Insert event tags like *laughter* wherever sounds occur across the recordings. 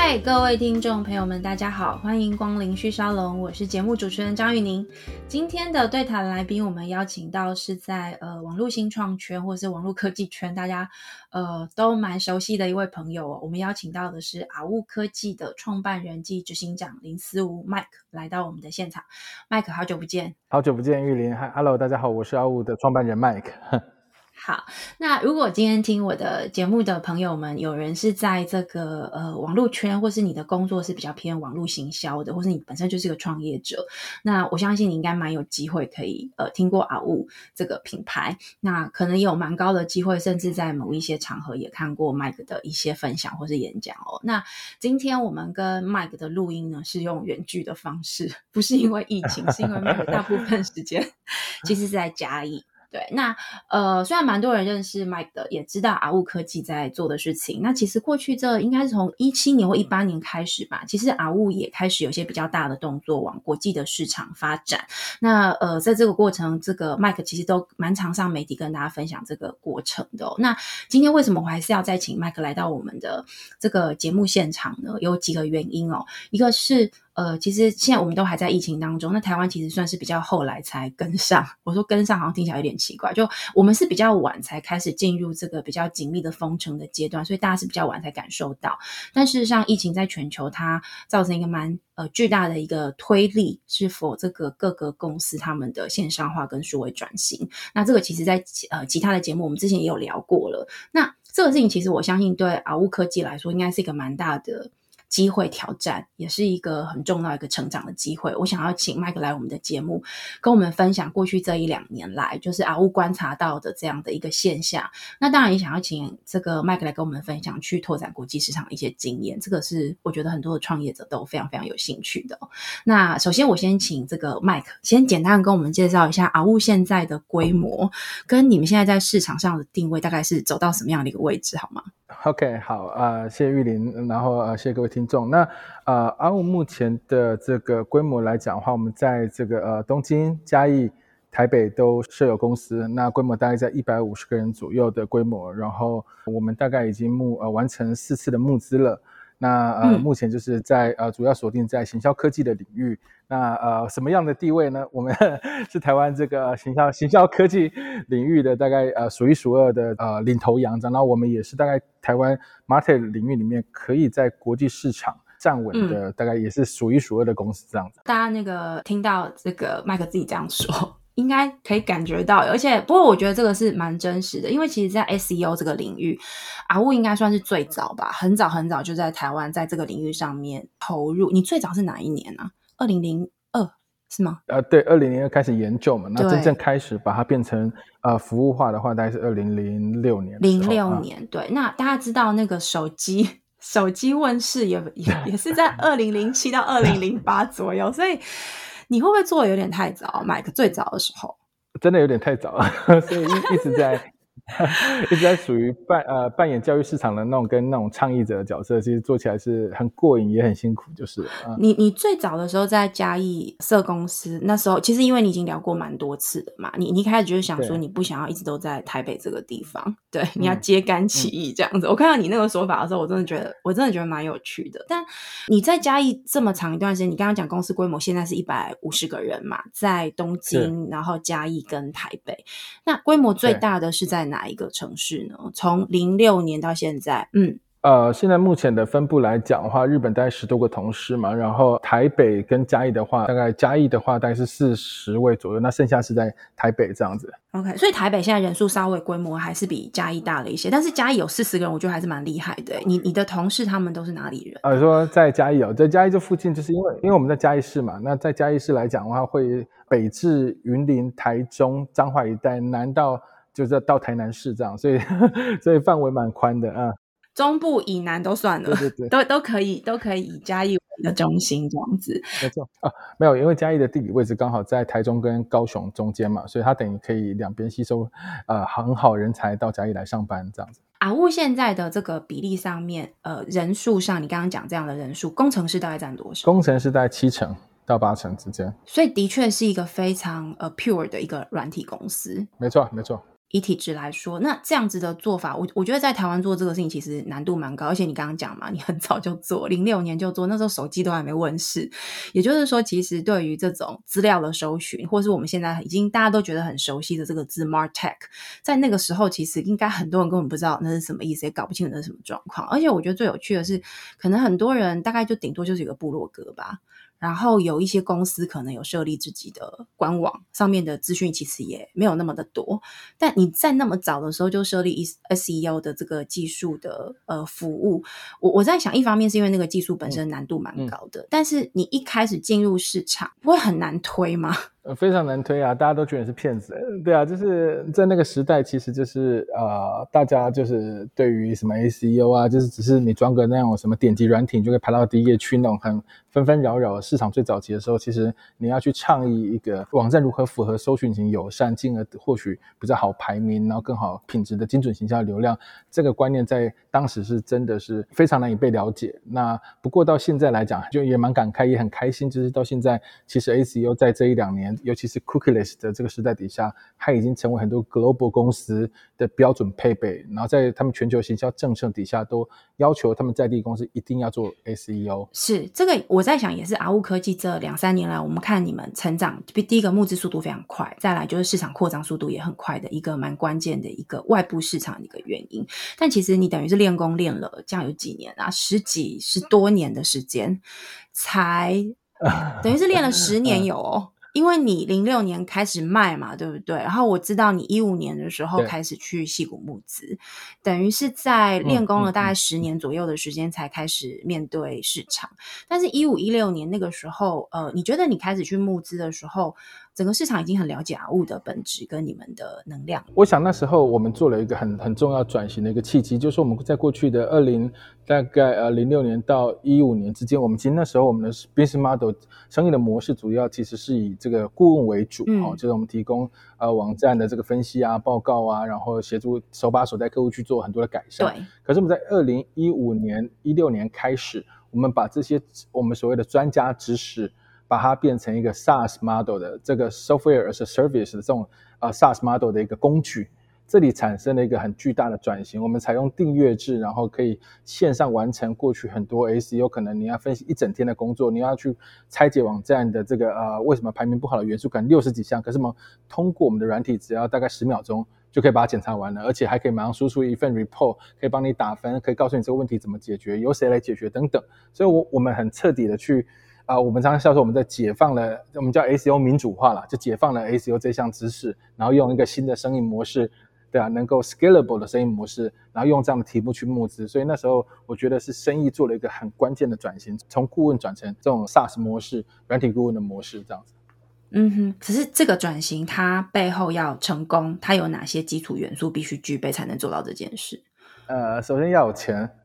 嗨，各位听众朋友们，大家好，欢迎光临旭沙龙，我是节目主持人张玉宁。今天的对谈来宾，我们邀请到是在呃网络新创圈或是网络科技圈，大家呃都蛮熟悉的一位朋友哦。我们邀请到的是阿物科技的创办人暨执行长林思吴 Mike 来到我们的现场。Mike，好久不见，好久不见，玉林。Hello，大家好，我是阿物的创办人 Mike。好，那如果今天听我的节目的朋友们，有人是在这个呃网络圈，或是你的工作是比较偏网络行销的，或是你本身就是个创业者，那我相信你应该蛮有机会可以呃听过阿物这个品牌，那可能有蛮高的机会，甚至在某一些场合也看过 Mike 的一些分享或是演讲哦。那今天我们跟 Mike 的录音呢是用远距的方式，不是因为疫情，是因为 Mike 大部分时间 *laughs* 其实是在嘉义。对，那呃，虽然蛮多人认识 Mike 的，也知道阿物科技在做的事情。那其实过去这应该是从一七年或一八年开始吧，其实阿物也开始有些比较大的动作往国际的市场发展。那呃，在这个过程，这个 Mike 其实都蛮常上媒体跟大家分享这个过程的。那今天为什么我还是要再请 Mike 来到我们的这个节目现场呢？有几个原因哦，一个是。呃，其实现在我们都还在疫情当中，那台湾其实算是比较后来才跟上。我说跟上好像听起来有点奇怪，就我们是比较晚才开始进入这个比较紧密的封城的阶段，所以大家是比较晚才感受到。但事实上，疫情在全球它造成一个蛮呃巨大的一个推力，是否这个各个公司他们的线上化跟数位转型？那这个其实在呃其他的节目我们之前也有聊过了。那这个事情其实我相信对阿物科技来说，应该是一个蛮大的。机会挑战也是一个很重要一个成长的机会。我想要请麦克来我们的节目，跟我们分享过去这一两年来，就是阿乌观察到的这样的一个现象。那当然也想要请这个麦克来跟我们分享去拓展国际市场的一些经验。这个是我觉得很多的创业者都非常非常有兴趣的。那首先我先请这个麦克先简单跟我们介绍一下阿乌现在的规模，跟你们现在在市场上的定位大概是走到什么样的一个位置，好吗？OK，好啊，谢谢玉林，然后呃，谢谢各位听众。那呃，阿五目前的这个规模来讲的话，我们在这个呃东京、嘉义、台北都设有公司，那规模大概在一百五十个人左右的规模。然后我们大概已经募呃完成四次的募资了。那呃，目前就是在呃主要锁定在行销科技的领域。那呃，什么样的地位呢？我们 *laughs* 是台湾这个行销行销科技领域的大概呃数一数二的呃领头羊。然后我们也是大概台湾 market 领域里面可以在国际市场站稳的，大概也是数一数二的公司这样子。大家那个听到这个麦克自己这样说。应该可以感觉到，而且不过我觉得这个是蛮真实的，因为其实，在 SEO 这个领域，阿物应该算是最早吧，很早很早就在台湾在这个领域上面投入。你最早是哪一年呢？二零零二是吗？呃，对，二零零二开始研究嘛，那真正开始把它变成呃服务化的话，大概是二零零六年。零六年，对。那大家知道那个手机手机问世也也也是在二零零七到二零零八左右，所以。你会不会做的有点太早买个最早的时候，真的有点太早了，*laughs* 所以一一直在。*laughs* 一直在属于扮呃扮演教育市场的那种跟那种倡议者的角色，其实做起来是很过瘾也很辛苦，就是。你你最早的时候在嘉义设公司，那时候其实因为你已经聊过蛮多次的嘛，你你一开始就是想说你不想要一直都在台北这个地方，*laughs* 对，你要揭竿起义这样子。我看到你那个说法的时候，我真的觉得我真的觉得蛮有趣的。但你在嘉义这么长一段时间，你刚刚讲公司规模现在是一百五十个人嘛，在东京，然后嘉义跟台北，那规模最大的是在哪？哪一个城市呢？从零六年到现在，嗯，呃，现在目前的分布来讲的话，日本大概十多个同事嘛，然后台北跟嘉义的话，大概嘉义的话大概是四十位左右，那剩下是在台北这样子。OK，所以台北现在人数稍微规模还是比嘉义大了一些，但是嘉义有四十个人，我觉得还是蛮厉害的。你你的同事他们都是哪里人？呃，说在嘉义哦，在嘉义这附近，就是因为因为我们在嘉义市嘛，那在嘉义市来讲的话，会北至云林、台中、彰化一带，南到。就是到台南市这样，所以所以范围蛮宽的啊。中部以南都算了，对对对，都都可以都可以以嘉义为中心这样子。没错啊，没有，因为嘉义的地理位置刚好在台中跟高雄中间嘛，所以它等于可以两边吸收呃很好人才到嘉义来上班这样子。阿物现在的这个比例上面，呃，人数上你刚刚讲这样的人数，工程师大概占多少？工程师大概七成。到八成之间。所以的确是一个非常呃 pure 的一个软体公司。没错，没错。以体质来说，那这样子的做法，我我觉得在台湾做这个事情其实难度蛮高，而且你刚刚讲嘛，你很早就做，零六年就做，那时候手机都还没问世，也就是说，其实对于这种资料的搜寻，或是我们现在已经大家都觉得很熟悉的这个字 Martech，在那个时候，其实应该很多人根本不知道那是什么意思，也搞不清楚那是什么状况。而且我觉得最有趣的是，可能很多人大概就顶多就是一个部落格吧。然后有一些公司可能有设立自己的官网，上面的资讯其实也没有那么的多。但你在那么早的时候就设立 SEO 的这个技术的呃服务，我我在想，一方面是因为那个技术本身难度蛮高的，但是你一开始进入市场，不会很难推吗？非常难推啊！大家都觉得是骗子。对啊，就是在那个时代，其实就是呃，大家就是对于什么 SEO 啊，就是只是你装个那种什么点击软体，就可以排到第一页去那种很纷纷扰扰。市场最早期的时候，其实你要去倡议一个网站如何符合搜寻型友善，进而获取比较好排名，然后更好品质的精准形象流量，这个观念在当时是真的是非常难以被了解。那不过到现在来讲，就也蛮感慨，也很开心，就是到现在，其实 SEO 在这一两年。尤其是 cookieless 的这个时代底下，它已经成为很多 global 公司的标准配备。然后在他们全球行销政策底下，都要求他们在地公司一定要做 SEO。是这个，我在想也是阿物科技这两三年来，我们看你们成长，第一个募资速度非常快，再来就是市场扩张速度也很快的一个蛮关键的一个外部市场的一个原因。但其实你等于是练功练了这样有几年啊，十几十多年的时间，才 *laughs* 等于是练了十年有哦。因为你零六年开始卖嘛，对不对？然后我知道你一五年的时候开始去戏谷募资，等于是在练功了大概十年左右的时间才开始面对市场。但是，一五一六年那个时候，呃，你觉得你开始去募资的时候？整个市场已经很了解阿物的本质跟你们的能量。我想那时候我们做了一个很很重要转型的一个契机，就是我们在过去的二零大概呃零六年到一五年之间，我们其实那时候我们的 business model 生意的模式主要其实是以这个顾问为主，哦，就是我们提供呃网站的这个分析啊、报告啊，然后协助手把手带客户去做很多的改善。对。可是我们在二零一五年、一六年开始，我们把这些我们所谓的专家知识。把它变成一个 SaaS model 的这个 software as a service 的这种呃 SaaS model 的一个工具，这里产生了一个很巨大的转型。我们采用订阅制，然后可以线上完成过去很多 SEO 可能你要分析一整天的工作，你要去拆解网站的这个呃为什么排名不好的元素，可能六十几项，可是我们通过我们的软体，只要大概十秒钟就可以把它检查完了，而且还可以马上输出一份 report，可以帮你打分，可以告诉你这个问题怎么解决，由谁来解决等等。所以，我我们很彻底的去。啊，我们常常笑说，我们在解放了，我们叫 ACO 民主化了，就解放了 ACO 这项知识，然后用一个新的生意模式，对啊，能够 scalable 的生意模式，然后用这样的题目去募资，所以那时候我觉得是生意做了一个很关键的转型，从顾问转成这种 SaaS 模式，软体顾问的模式这样子。嗯哼，可是这个转型它背后要成功，它有哪些基础元素必须具备才能做到这件事？呃，首先要有钱，*laughs*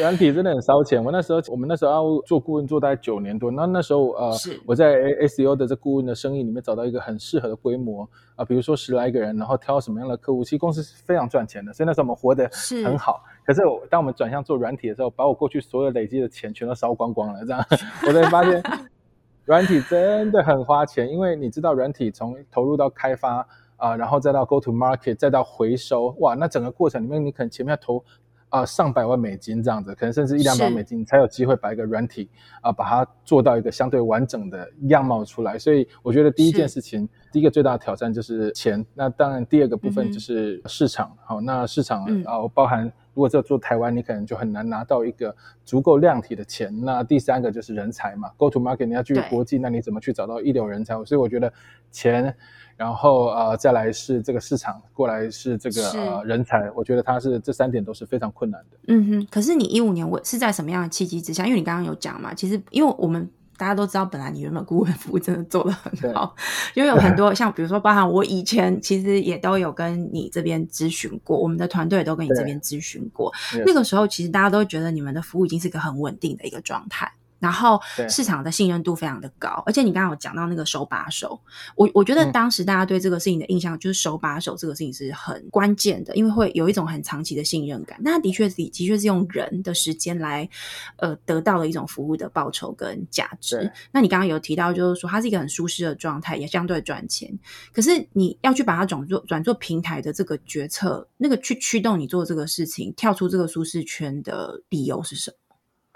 软体真的很烧钱。我那时候，我们那时候要做顾问做大概九年多，那那时候呃，我在 SEO 的这顾问的生意里面找到一个很适合的规模啊，比如说十来个人，然后挑什么样的客户，其实公司是非常赚钱的。所以那时候我们活得很好。可是当我们转向做软体的时候，把我过去所有累积的钱全都烧光光了，这样我才发现 *laughs* 软体真的很花钱，因为你知道软体从投入到开发。啊，然后再到 go to market，再到回收，哇，那整个过程里面，你可能前面要投啊上百万美金这样子，可能甚至一两百美金，你才有机会把一个软体啊，把它做到一个相对完整的样貌出来。所以我觉得第一件事情，第一个最大的挑战就是钱。那当然第二个部分就是市场。好，那市场啊，包含如果在做台湾，你可能就很难拿到一个足够量体的钱。那第三个就是人才嘛，go to market，你要去国际，那你怎么去找到一流人才？所以我觉得钱。然后呃，再来是这个市场，过来是这个呃人才，我觉得它是这三点都是非常困难的。嗯哼，可是你一五年我是在什么样的契机之下？因为你刚刚有讲嘛，其实因为我们大家都知道，本来你原本顾问服务真的做的很好，因为有很多像比如说，包含我以前其实也都有跟你这边咨询过，我们的团队也都跟你这边咨询过。那个时候其实大家都觉得你们的服务已经是一个很稳定的一个状态。然后市场的信任度非常的高，而且你刚刚有讲到那个手把手，我我觉得嗯当时大家对这个事情的印象就是手把手这个事情是很关键的，因为会有一种很长期的信任感。那的确是的确是用人的时间来呃得到了一种服务的报酬跟价值。那你刚刚有提到就是说它是一个很舒适的状态，也相对赚钱，可是你要去把它转做转做平台的这个决策，那个去驱动你做这个事情，跳出这个舒适圈的理由是什么？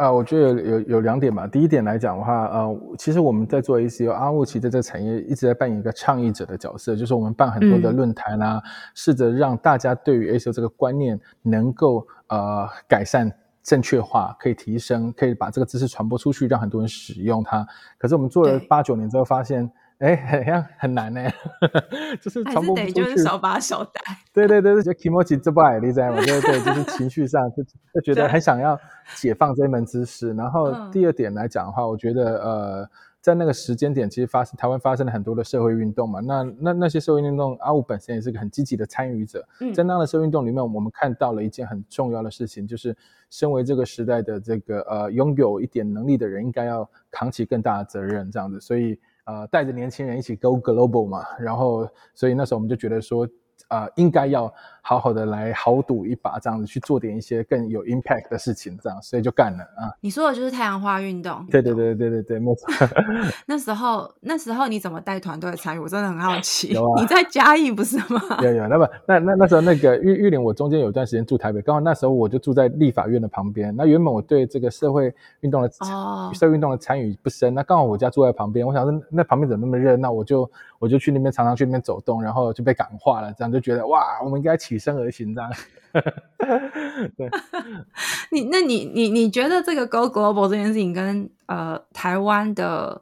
啊、我觉得有有有两点吧。第一点来讲的话，呃，其实我们在做 ACO 阿物，其实在这个产业一直在扮演一个倡议者的角色，就是我们办很多的嗯论坛啊，试着让大家对于 ACO 这个观念能够呃改善。正确化可以提升，可以把这个知识传播出去，让很多人使用它。可是我们做了八九年之后，发现，哎，好像很难呢，*laughs* 就是传播不出去。得就是手把手带。对对对，就 kimochi 这不爱你知道吗？对对，就是情绪上 *laughs* 就就觉得很想要解放这一门知识。然后嗯第二点来讲的话，我觉得呃，在那个时间点，其实发生台湾发生了很多的社会运动嘛。那那那些社会运动，阿武本身也是个很积极的参与者。嗯在那样的社会运动里面，我们看到了一件很重要的事情，就是身为这个时代的这个呃拥有一点能力的人，应该要扛起更大的责任，这样子。所以呃，带着年轻人一起 go global 嘛。然后，所以那时候我们就觉得说。啊、应该要好好的来豪赌一把，这样子去做点一些更有 impact 的事情，这样，所以就干了啊！你说的就是太阳花运动。对对对对对对，没错。*laughs* 那时候那时候你怎么带团队参与？我真的很好奇。*laughs* 有啊你在嘉义不是吗？有有，那么那那那时候那个玉玉林，我中间有一段时间住台北，刚好那时候我就住在立法院的旁边。那原本我对这个社会运动的、哦社会运动的参与不深，那刚好我家住在旁边，我想说那旁边怎么那么热闹，我就我就去那边常常去那边走动，然后就被感化了，这样就觉得哇，我们应该起身而行这样。*laughs* 对，*laughs* 你那你你你觉得这个 Go Global 这件事情跟呃台湾的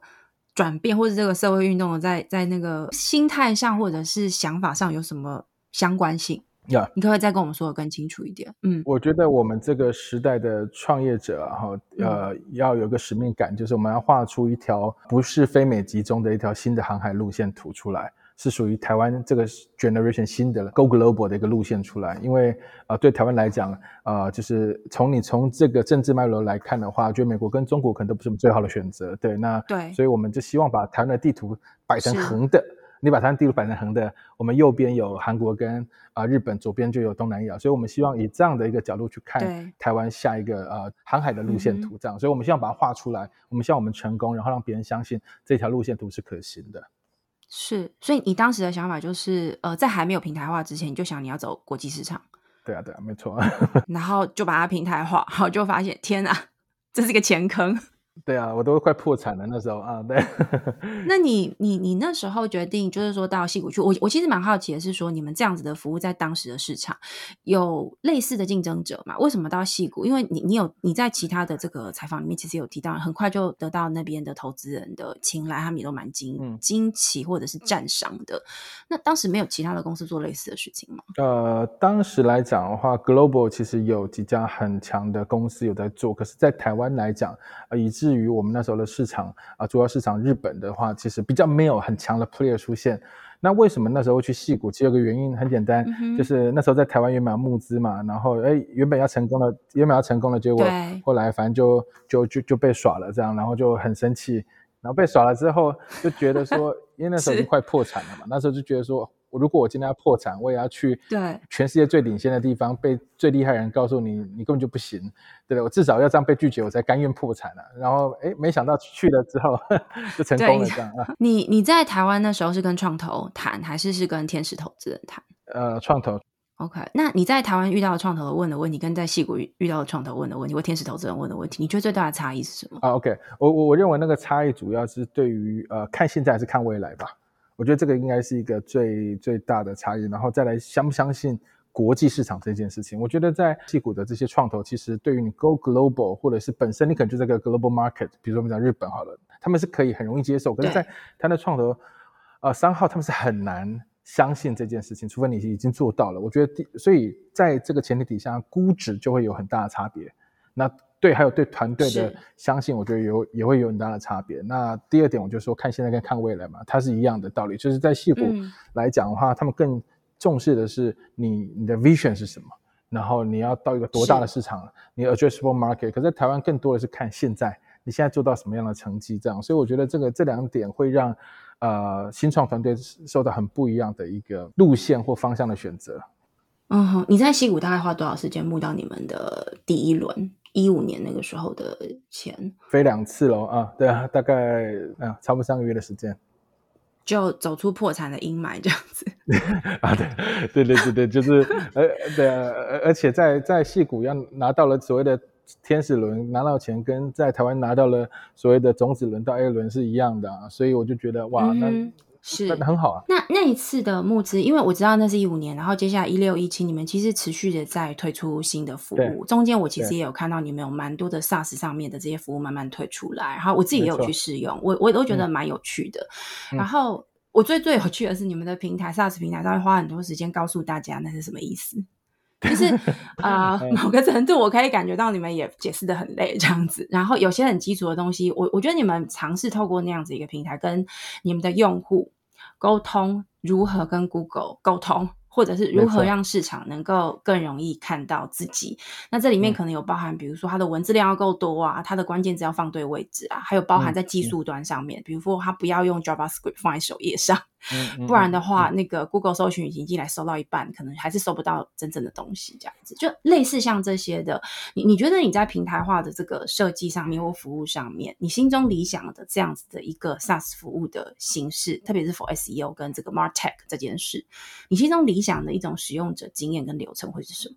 转变，或者这个社会运动的在在那个心态上或者是想法上有什么相关性？呀、你可不可以再跟我们说的更清楚一点？嗯我觉得我们这个时代的创业者啊，哈，呃，要有个使命感，就是我们要画出一条不是非美集中的一条新的航海路线图出来，是属于台湾这个 generation 新的 go global 的一个路线出来。因为呃，对台湾来讲，呃，就是从你从这个政治脉络来看的话，觉得美国跟中国可能都不是我们最好的选择。对，那对所以我们就希望把台湾的地图摆成横的。你把台湾地图摆成横的，我们右边有韩国跟啊、呃日本，左边就有东南亚，所以我们希望以这样的一个角度去看台湾下一个呃航海的路线嗯图，这样，所以我们希望把它画出来，我们希望我们成功，然后让别人相信这条路线图是可行的。是，所以你当时的想法就是，呃，在还没有平台化之前，你就想你要走国际市场，对啊，对啊，没错，*laughs* 然后就把它平台化，然后就发现天啊，这是一个钱坑。对啊，我都快破产了那时候啊，对。*laughs* 那你你你那时候决定就是说到戏谷去，我我其实蛮好奇的是说，你们这样子的服务在当时的市场有类似的竞争者吗？为什么到戏谷？因为你你有你在其他的这个采访里面其实有提到，很快就得到那边的投资人的青睐，他们也都蛮惊嗯惊奇或者是赞赏的。那当时没有其他的公司做类似的事情吗？呃，当时来讲的话，Global 其实有几家很强的公司有在做，可是，在台湾来讲，呃，以至于我们那时候的市场啊、主要市场日本的话，其实比较没有很强的 player 出现。那为什么那时候去戏谷？其实有个原因很简单，嗯就是那时候在台湾原本要募资嘛，然后哎，原本要成功了，原本要成功了，结果后来反正就就就就被耍了，这样，然后就很生气，然后被耍了之后就觉得说，因为那时候已经快破产了嘛，那时候就觉得说，我如果我今天要破产，我也要去对全世界最领先的地方，被最厉害人告诉你，你根本就不行，对不对？我至少要这样被拒绝，我才甘愿破产了、然后哎，没想到去了之后 *laughs* 就成功了，这样啊，你你在台湾那时候是跟创投谈，还是是跟天使投资人谈呃，创投？OK，那你在台湾遇到的创投问的问题，跟在戏谷遇遇到的创投问的问题，或天使投资人问的问题，你觉得最大的差异是什么？啊，OK，我我我认为那个差异主要是对于呃看现在还是看未来吧，我觉得这个应该是一个最最大的差异，然后再来相不相信国际市场这件事情。我觉得在戏股的这些创投，其实对于你 go global，或者是本身你可能就在个 global market，比如说我们讲日本好了，他们是可以很容易接受，可是在他的创投呃三号他们是很难相信这件事情，除非你已经做到了。我觉得第，所以在这个前提底下，估值就会有很大的差别。那对，还有对团队的相信，我觉得有也会有很大的差别。那第二点，我就说看现在跟看未来嘛，它是一样的道理。就是在戏骨嗯来讲的话，他们更重视的是你你的 vision 是什么，然后你要到一个多大的市场，你 addressable market。可在台湾更多的是看现在你现在做到什么样的成绩？这样，所以我觉得这个这两点会让呃新创团队受到很不一样的一个路线或方向的选择。嗯哼，你在西谷大概花多少时间募到你们的第一轮？一五年那个时候的钱？飞两次喽啊，对啊，大概啊，差不多三个月的时间。就走出破产的阴霾这样子 *laughs* 啊，对对对对对，就是呃对啊，而且在在戏谷要拿到了所谓的天使轮拿到钱，跟在台湾拿到了所谓的种子轮到 A 轮是一样的啊，所以我就觉得哇，那是。很好啊。那那一次的募资，因为我知道那是一五年，然后接下来一六一七，你们其实持续的在推出新的服务，中间我其实也有看到你们有蛮多的 SaaS 上面的这些服务慢慢推出来，然后我自己也有去试用，我我都觉得蛮有趣的，然后。我最最有趣的是，你们的平台 SaaS 平台上会花很多时间告诉大家那是什么意思，就是啊，*laughs* 某个程度我可以感觉到你们也解释的很累这样子。然后有些很基础的东西，我我觉得你们尝试透过那样子一个平台跟你们的用户沟通，如何跟 Google 沟通。或者是如何让市场能够更容易看到自己？那这里面可能有包含，比如说它的文字量要够多啊，它的关键字要放对位置啊，还有包含在技术端上面，比如说它不要用 JavaScript 放在首页上。不然的话，那个 Google 搜寻引擎进来搜到一半，可能还是搜不到真正的东西。这样子，就类似像这些的，你你觉得你在平台化的这个设计上面或服务上面，你心中理想的这样子的一个 SaaS 服务的形式，特别是 for SEO 跟这个 Martech 这件事，你心中理想的一种使用者经验跟流程会是什么？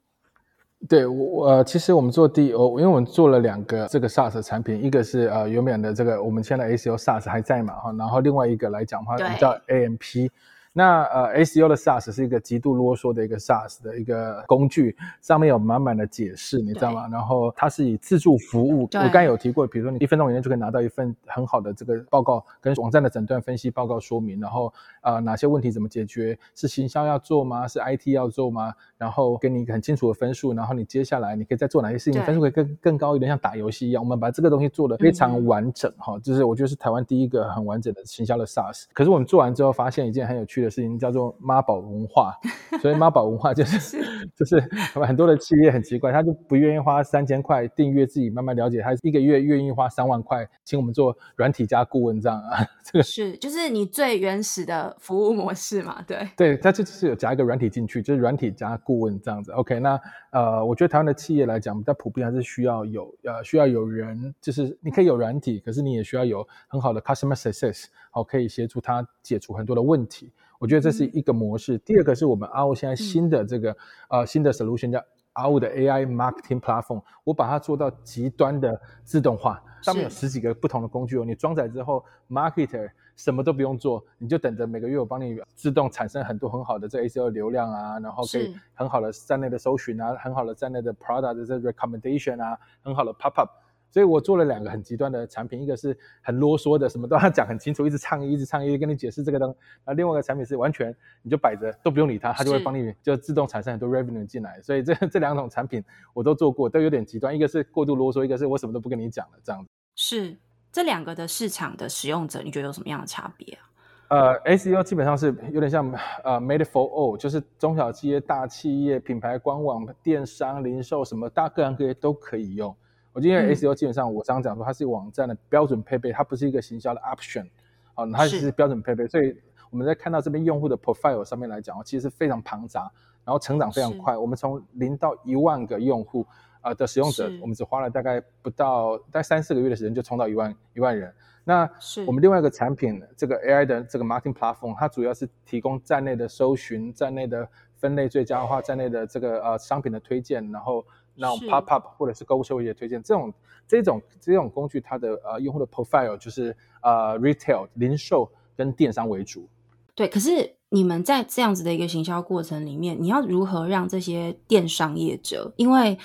对我，其实我们做第，我因为我们做了两个这个 SaaS 产品，一个是呃原本的这个我们现在 ACO SaaS 还在嘛哈，然后另外一个来讲的话叫 AMP。那呃，SEO 的 SaaS 是一个极度啰嗦的一个 SaaS 的一个工具，上面有满满的解释，你知道吗？然后它是以自助服务，我刚才有提过，比如说你一分钟以内就可以拿到一份很好的这个报告，跟网站的诊断分析报告说明，然后呃哪些问题怎么解决，是行销要做吗？是 IT 要做吗？然后给你一个很清楚的分数，然后你接下来你可以再做哪些事情，分数可以更更高一点，像打游戏一样。我们把这个东西做的非常完整哈，就是我觉得是台湾第一个很完整的行销的 SaaS。可是我们做完之后，发现一件很有趣的事情，叫做妈宝文化。*laughs* 所以妈宝文化就是 *laughs* 就是很多的企业很奇怪，他就不愿意花三千块订阅自己慢慢了解，他一个月愿意花三万块请我们做软体加顾问这样啊。*laughs* 这个是就是你最原始的服务模式嘛？对对，它就是有夹一个软体进去，就是软体加顾问这样子。OK，那呃，我觉得台湾的企业来讲，比较普遍还是需要有呃需要有人，就是你可以有软体，可是你也需要有很好的 customer success，好可以协助他解除很多的问题。我觉得这是一个模式。第二个是我们 RO 现在新的这个呃新的 solution 叫 RO 的 AI marketing platform，我把它做到极端的自动化，上面有十几个不同的工具哦。你装载之后，marketer 什么都不用做，你就等着每个月我帮你自动产生很多很好的这 ACO 流量啊，然后可以很好的站内的搜寻啊，很好的站内的 product 的这 recommendation 啊，很好的 pop up。所以我做了两个很极端的产品，一个是很啰嗦的，什么都要讲很清楚，一直倡议，一直倡议，跟你解释这个东。那另外一个产品是完全你就摆着都不用理它，它就会帮你就自动产生很多 revenue 进来。所以这这两种产品我都做过，都有点极端，一个是过度啰嗦，一个是我什么都不跟你讲了这样子。是这两个的市场的使用者，你觉得有什么样的差别啊？呃，SEO 基本上是有点像呃 made for all，就是中小企业、大企业、品牌官网、电商、零售什么大各行各业都可以用。我今天 SEO 基本上，我常常讲说，它是网站的标准配备，它不是一个行销的 option，啊，它是标准配备。所以我们在看到这边用户的 profile 上面来讲，其实非常庞杂，然后成长非常快。我们从零到一万个用户啊的使用者，我们只花了大概不到大概三四个月的时间就冲到一万一万人。那我们另外一个产品，这个 AI 的这个 marketing platform，它主要是提供站内的搜寻、站内的分类最佳化、站内的这个呃商品的推荐，然后。那种 pop up 或者是购物社会的推荐，这种这种这种工具，它的呃用户的 profile 就是呃 retail 零售跟电商为主。对，可是你们在这样子的一个行销过程里面，你要如何让这些电商业者，因为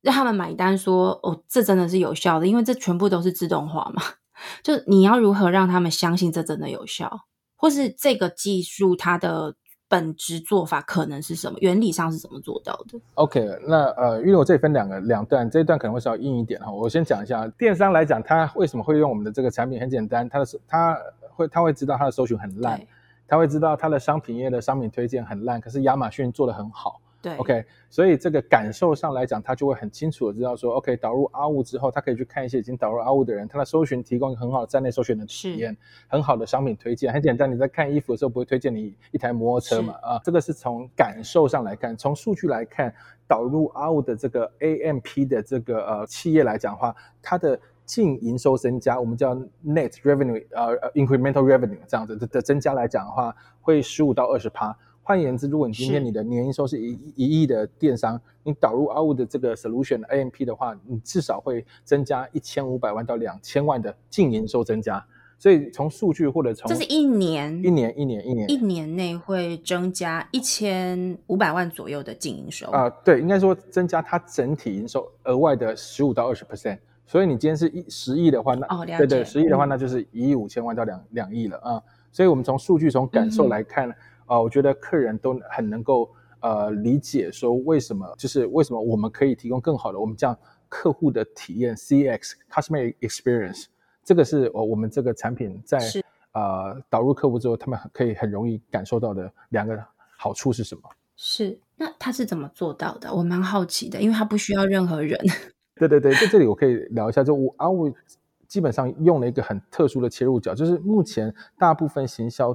让他们买单说哦，这真的是有效的，因为这全部都是自动化嘛，*laughs* 就你要如何让他们相信这真的有效，或是这个技术它的。本质做法可能是什么？原理上是怎么做到的？OK，那呃，因为我这里分两个两段，这一段可能会稍微硬一点哈。我先讲一下电商来讲，他为什么会用我们的这个产品？很简单，他的他会他会知道他的搜寻很烂，他会知道他的商品页的商品推荐很烂，可是亚马逊做的很好。对，OK，所以这个感受上来讲，他就会很清楚的知道说，OK，导入阿物之后，他可以去看一些已经导入阿物的人，他的搜寻提供很好的站内搜寻的体验，很好的商品推荐，很简单，你在看衣服的时候不会推荐你一台摩托车嘛？啊，这个是从感受上来看，从数据来看，导入阿物的这个 AMP 的这个呃企业来讲的话，它的净营收增加，我们叫 net revenue，呃，incremental revenue 这样子的的增加来讲的话，会十五到二十趴。换言之，如果你今天你的年营收是一一亿的电商，你导入阿物的这个 solution AMP 的话，你至少会增加一千五百万到两千万的净营收增加。所以从数据或者从这是一年一年一年一年一年内会增加一千五百万左右的净营收啊，对，应该说增加它整体营收额外的十五到二十 percent。所以你今天是一十亿的话，那哦，对对，十亿的话，那就是一亿五千万到两两亿了啊。所以我们从数据从感受来看。啊，我觉得客人都很能够呃理解说为什么，就是为什么我们可以提供更好的我们叫客户的体验 CX Customer Experience，这个是我我们这个产品在呃导入客户之后，他们可以很容易感受到的两个好处是什么？是，那他是怎么做到的？我蛮好奇的，因为他不需要任何人。*laughs* 对对对，在这里我可以聊一下，就我啊我基本上用了一个很特殊的切入角，就是目前大部分行销。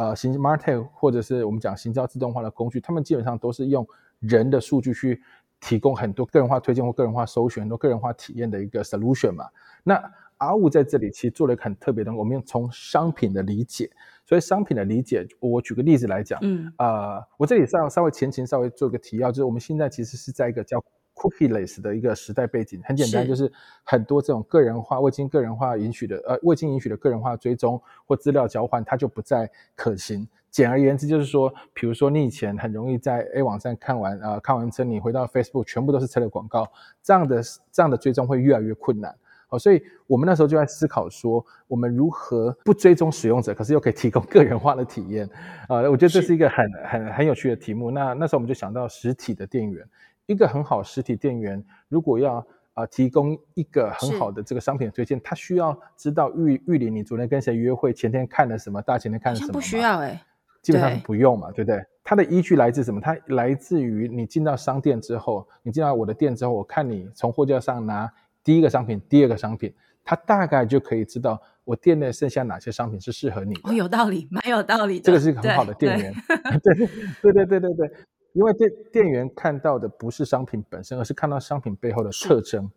呃，行 market 或者是我们讲行销自动化的工具，他们基本上都是用人的数据去提供很多个人化推荐或个人化搜寻、很多个人化体验的一个 solution 嘛。那阿五在这里其实做了一个很特别的，我们用从商品的理解，所以商品的理解，我举个例子来讲，嗯，呃，我这里稍稍微前情稍微做个提要，就是我们现在其实是在一个叫。Cookieless 的一个时代背景很简单，就是很多这种个人化未经个人化允许的呃未经允许的个人化追踪或资料交换，它就不再可行。简而言之，就是说，比如说你以前很容易在 A 网站看完啊看完车，你回到 Facebook 全部都是车的广告，这样的这样的追踪会越来越困难。哦，所以我们那时候就在思考说，我们如何不追踪使用者，可是又可以提供个人化的体验啊？我觉得这是一个很很很有趣的题目。那那时候我们就想到实体的店员。一个很好实体店员，如果要啊提供一个很好的这个商品推荐，他需要知道玉玉林你昨天跟谁约会，前天看了什么，大前天看了什么不需要哎，基本上不用嘛，对不对？它的依据来自什么？它来自于你进到商店之后，你进到我的店之后，我看你从货架上拿第一个商品、第二个商品，它大概就可以知道我店内剩下哪些商品是适合你。哦，有道理，蛮有道理。这个是一个很好的店员。对对对对对对。因为店店员看到的不是商品本身，而是看到商品背后的特征。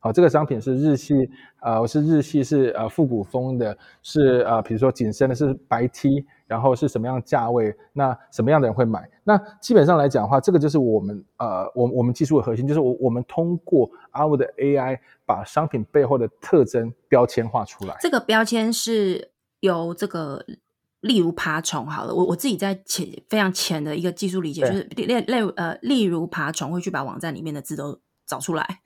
好，这个商品是日系，呃，是日系，是呃复古风的，是呃，比如说紧身的，是白 T，然后是什么样的价位？那什么样的人会买？那基本上来讲的话，这个就是我们呃，我我们技术的核心，就是我我们通过阿五的 AI 把商品背后的特征标签化出来。这个标签是由这个。例如爬虫好了，我我自己在浅非常浅的一个技术理解，就是例例呃，例如爬虫会去把网站里面的字都找出来，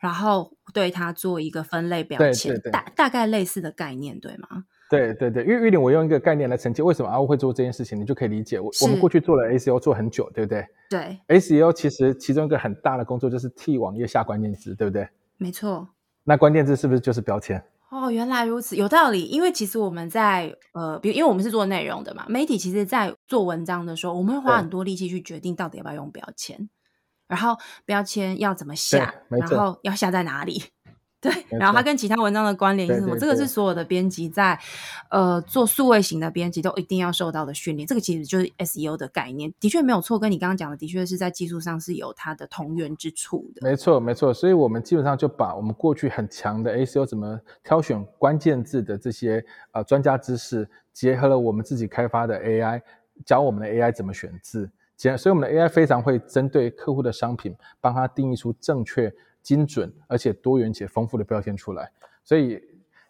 然后对它做一个分类标签，大大概类似的概念，对吗？对对对，因为玉林我用一个概念来澄清为什么阿乌会做这件事情，你就可以理解我我们过去做了 ACO 做很久，对不对？对，ACO 其实其中一个很大的工作就是替网页下关键字，对不对？没错。那关键字是不是就是标签？哦，原来如此，有道理。因为其实我们在呃，比如因为我们是做内容的嘛，媒体其实，在做文章的时候，我们会花很多力气去决定到底要不要用标签，然后标签要怎么下，然后要下在哪里。对，然后它跟其他文章的关联是什么？这个是所有的编辑在呃做数位型的编辑都一定要受到的训练。这个其实就是 SEO 的概念，的确没有错。跟你刚刚讲的，的确是在技术上是有它的同源之处的。没错，没错。所以我们基本上就把我们过去很强的 SEO 怎么挑选关键字的这些呃专家知识，结合了我们自己开发的 AI，教我们的 AI 怎么选字。所以我们的 AI 非常会针对客户的商品，帮他定义出正确。精准而且多元且丰富的标签出来，所以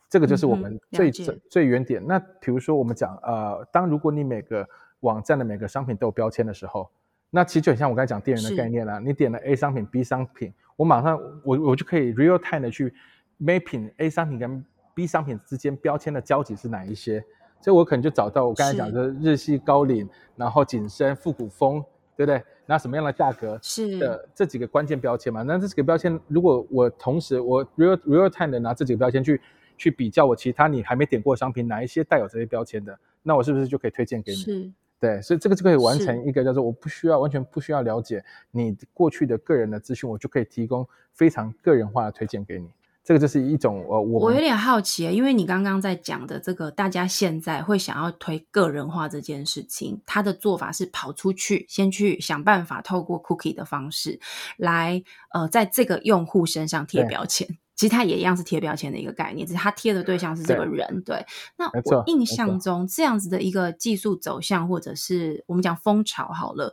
这个就是我们最最最原点。那比如说我们讲，呃，当如果你每个网站的每个商品都有标签的时候，那其实就很像我刚才讲店员的概念啦。你点了 A 商品、B 商品，我马上我我就可以 real time 的去 mapping A 商品跟 B 商品之间标签的交集是哪一些，所以我可能就找到我刚才讲的日系高领，然后紧身复古风。对不对？拿什么样的价格是的这几个关键标签嘛？那这几个标签，如果我同时我 real real time 的拿这几个标签去去比较我其他你还没点过商品哪一些带有这些标签的，那我是不是就可以推荐给你？是，对，所以这个就可以完成一个叫做我不需要完全不需要了解你过去的个人的资讯，我就可以提供非常个人化的推荐给你。这个就是一种呃，我我有点好奇，因为你刚刚在讲的这个，大家现在会想要推个人化这件事情，他的做法是跑出去，先去想办法透过 cookie 的方式来呃，在这个用户身上贴标签。其实它也一样是贴标签的一个概念，只是它贴的对象是这个人。对，那我印象中这样子的一个技术走向，或者是我们讲风潮好了，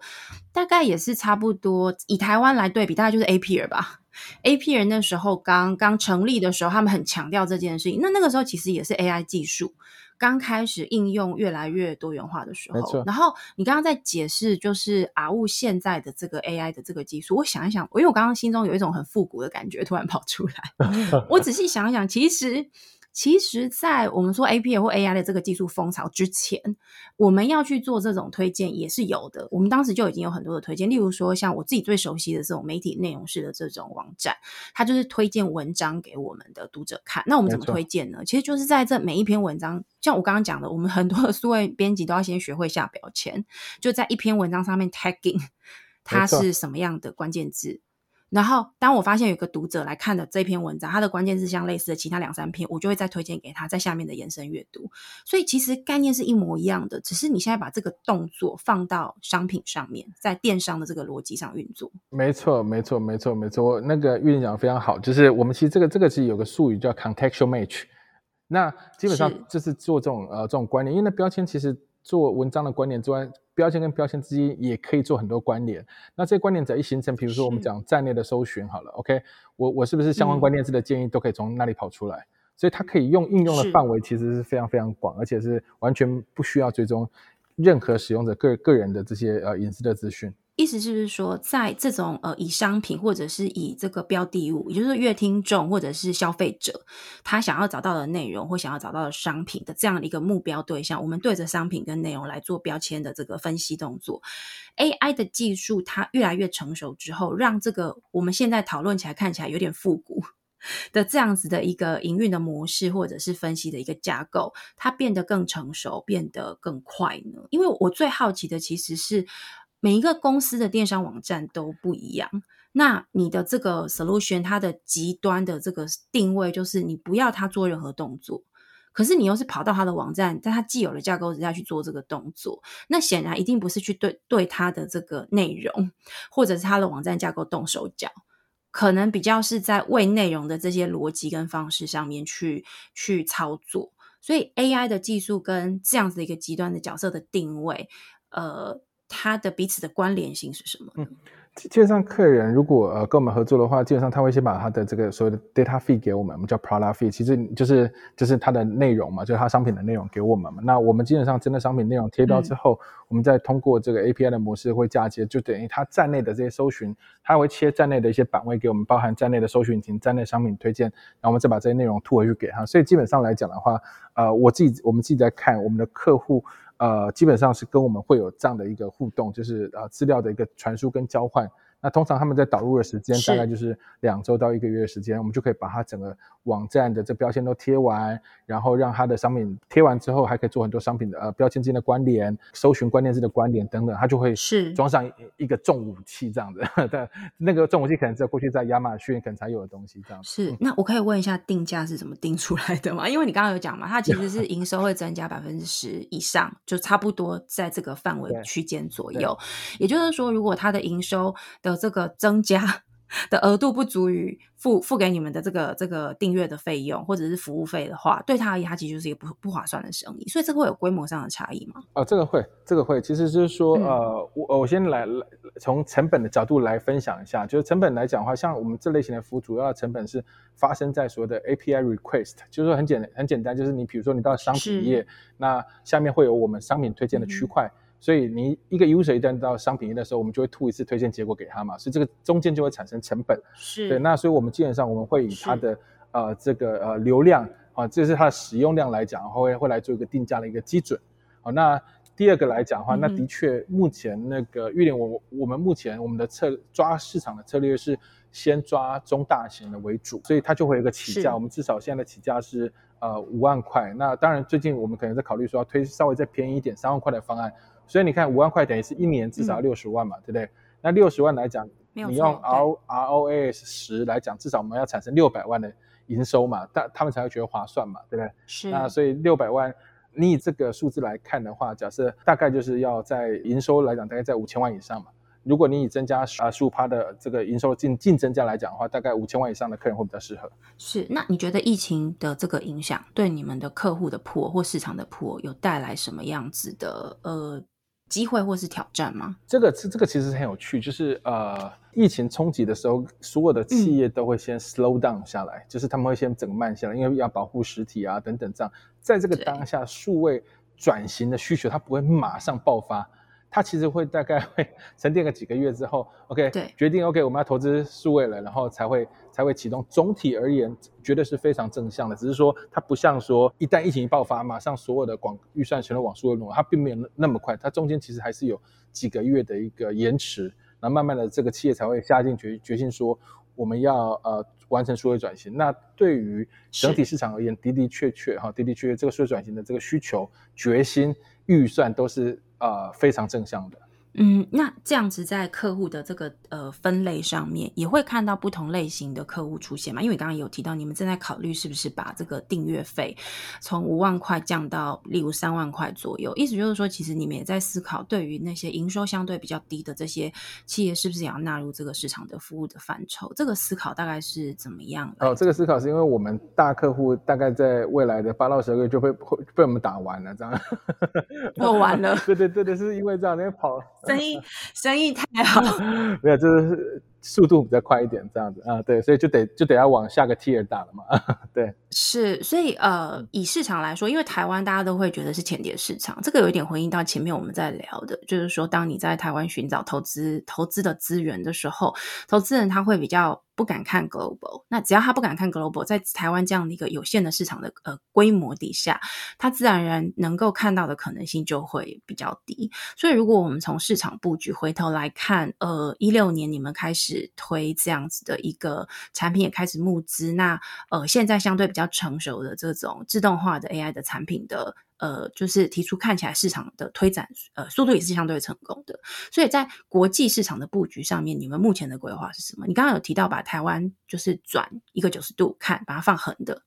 大概也是差不多。以台湾来对比，大概就是 A P R 吧。A P R 那时候刚刚成立的时候，他们很强调这件事情。那那个时候其实也是 A I 技术。刚开始应用越来越多元化的时候，然后你刚刚在解释就是阿物现在的这个 AI 的这个技术，我想一想，因为我刚刚心中有一种很复古的感觉突然跑出来，*laughs* 我仔细想一想，其实。其实，在我们说 A P 或 A I 的这个技术风潮之前，我们要去做这种推荐也是有的。我们当时就已经有很多的推荐，例如说像我自己最熟悉的这种媒体内容式的这种网站，它就是推荐文章给我们的读者看。那我们怎么推荐呢？其实就是在这每一篇文章，像我刚刚讲的，我们很多的数位编辑都要先学会下标签，就在一篇文章上面 tagging 它是什么样的关键字。然后，当我发现有个读者来看的这篇文章，它的关键字像类似的其他两三篇，我就会再推荐给他，在下面的延伸阅读。所以其实概念是一模一样的，只是你现在把这个动作放到商品上面，在电商的这个逻辑上运作。没错，没错，没错，没错。那个玉林讲的非常好，就是我们其实这个这个其实有个术语叫 contextual match，那基本上就是做这种呃这种观念，因为那标签其实做文章的观念之外。标签跟标签之间也可以做很多关联，那这些关联只要一形成，比如说我们讲站内的搜寻好了，OK，我我是不是相关关键字的建议都可以从那里跑出来？所以它可以用应用的范围其实是非常非常广，而且是完全不需要追踪任何使用者个个人的这些呃隐私的资讯。意思是不是说，在这种呃以商品或者是以这个标的物，也就是乐听众或者是消费者，他想要找到的内容或想要找到的商品的这样一个目标对象，我们对着商品跟内容来做标签的这个分析动作。AI 的技术它越来越成熟之后，让这个我们现在讨论起来看起来有点复古 *laughs* 的这样子的一个营运的模式或者是分析的一个架构，它变得更成熟，变得更快呢？因为我最好奇的其实是。每一个公司的电商网站都不一样，那你的这个 solution 它的极端的这个定位就是你不要它做任何动作，可是你又是跑到它的网站，在它既有的架构之下去做这个动作，那显然一定不是去对对它的这个内容或者是它的网站架构动手脚，可能比较是在为内容的这些逻辑跟方式上面去去操作，所以 AI 的技术跟这样子一个极端的角色的定位，呃。它的彼此的关联性是什么？嗯，基本上客人如果呃跟我们合作的话，基本上他会先把他的这个所谓的 data fee 给我们，我们叫 product fee，其实就是就是它的内容嘛，就是它商品的内容给我们嘛。那我们基本上真的商品内容贴标之后，我们再通过这个 API 的模式会嫁接，就等于它站内的这些搜寻，它会切站内的一些版位给我们，包含站内的搜寻引擎、站内商品推荐，然后我们再把这些内容吐回去给他。所以基本上来讲的话，呃，我自己我们自己在看我们的客户。呃，基本上是跟我们会有这样的一个互动，就是呃资料的一个传输跟交换。那通常他们在导入的时间大概就是两周到一个月的时间，我们就可以把它整个网站的这标签都贴完，然后让它的商品贴完之后，还可以做很多商品的呃标签之间的关联、搜寻关键字的关联等等，它就会是装上一个重武器这样子。*laughs* 对，那个重武器可能只有过去在亚马逊可能才有的东西这样。是，那我可以问一下定价是怎么定出来的吗？因为你刚刚有讲嘛，它其实是 *laughs* 营收会增加百分之十以上，就差不多在这个范围区间左右。也就是说，如果它的营收的这个增加 *laughs* 的额度不足以付付给你们的这个这个订阅的费用或者是服务费的话，对他而言，他其实就是一个不不划算的生意。所以这个会有规模上的差异吗？啊，这个会，这个会。其实就是说，呃，我我先来来从成本的角度来分享一下。就是成本来讲的话，像我们这类型的服务，主要的成本是发生在所谓的 API request，就是说很简很简单，就是你比如说你到商品页，那下面会有我们商品推荐的区块。所以你一个 user 一旦到商品页的时候，我们就会吐一次推荐结果给他嘛，所以这个中间就会产生成本。是对，那所以我们基本上我们会以它的呃这个呃流量啊，这是它的使用量来讲，会会来做一个定价的一个基准。好，那第二个来讲的话，那的确目前那个玉林，我我们目前我们的策抓市场的策略是先抓中大型的为主，所以它就会有一个起价，我们至少现在的起价是。呃五万块。那当然最近我们可能在考虑说要推稍微再便宜一点三万块的方案。所以你看五万块等于是一年至少要六十万嘛，对不对？那六十万来讲，你用 R R O A S 十来讲，至少我们要产生六百万的营收嘛，但他们才会觉得划算嘛，对不对？是。那所以六百万，你以这个数字来看的话，假设大概就是要在营收来讲，大概在五千万以上嘛。如果你以增加啊十五趴的这个营收净净增加来讲的话，大概五千万以上的客人会比较适合。是。那你觉得疫情的这个影响对你们的客户的破或市场的破有带来什么样子的呃？机会或是挑战吗？这个是这个其实很有趣，就是呃，疫情冲击的时候，所有的企业都会先 slow down 下来，就是他们会先整个慢下来，因为要保护实体啊等等这样，在这个当下，数位转型的需求它不会马上爆发。它其实会大概会沉淀个几个月之后，OK，对，决定 OK，我们要投资数位了，然后才会才会启动。总体而言，绝对是非常正向的。只是说，它不像说一旦疫情一爆发，马上所有的广预算全都往数位挪，它并没有那么快。它中间其实还是有几个月的一个延迟，然后慢慢的这个企业才会下定决决心说，我们要呃完成数位转型。那对于整体市场而言，的的确确哈，的的确确这个数位转型的这个需求、决心、预算都是。呃，非常正向的。嗯，那这样子在客户的这个呃分类上面，也会看到不同类型的客户出现嘛？因为刚刚有提到，你们正在考虑是不是把这个订阅费从五万块降到例如三万块左右。意思就是说，其实你们也在思考，对于那些营收相对比较低的这些企业，是不是也要纳入这个市场的服务的范畴？这个思考大概是怎么样？哦，这个思考是因为我们大客户大概在未来的八到十个月就会会被我们打完了，这样。做完了。*laughs* 对对对对，是因为这样，因为跑。生意 *laughs* 生意太好，没有，就是速度比较快一点，这样子啊，对，所以就得就得要往下个 tier 打了嘛，*laughs* 对，是，所以呃，以市场来说，因为台湾大家都会觉得是前碟市场，这个有一点回应到前面我们在聊的，就是说，当你在台湾寻找投资投资的资源的时候，投资人他会比较。不敢看 global，那只要他不敢看 global，在台湾这样的一个有限的市场的呃规模底下，他自然而然能够看到的可能性就会比较低。所以，如果我们从市场布局回头来看，呃，一六年你们开始推这样子的一个产品，也开始募资，那呃，现在相对比较成熟的这种自动化的 AI 的产品的。呃，就是提出看起来市场的推展，呃，速度也是相对成功的。所以在国际市场的布局上面，你们目前的规划是什么？你刚刚有提到把台湾就是转一个九十度看，把它放横的。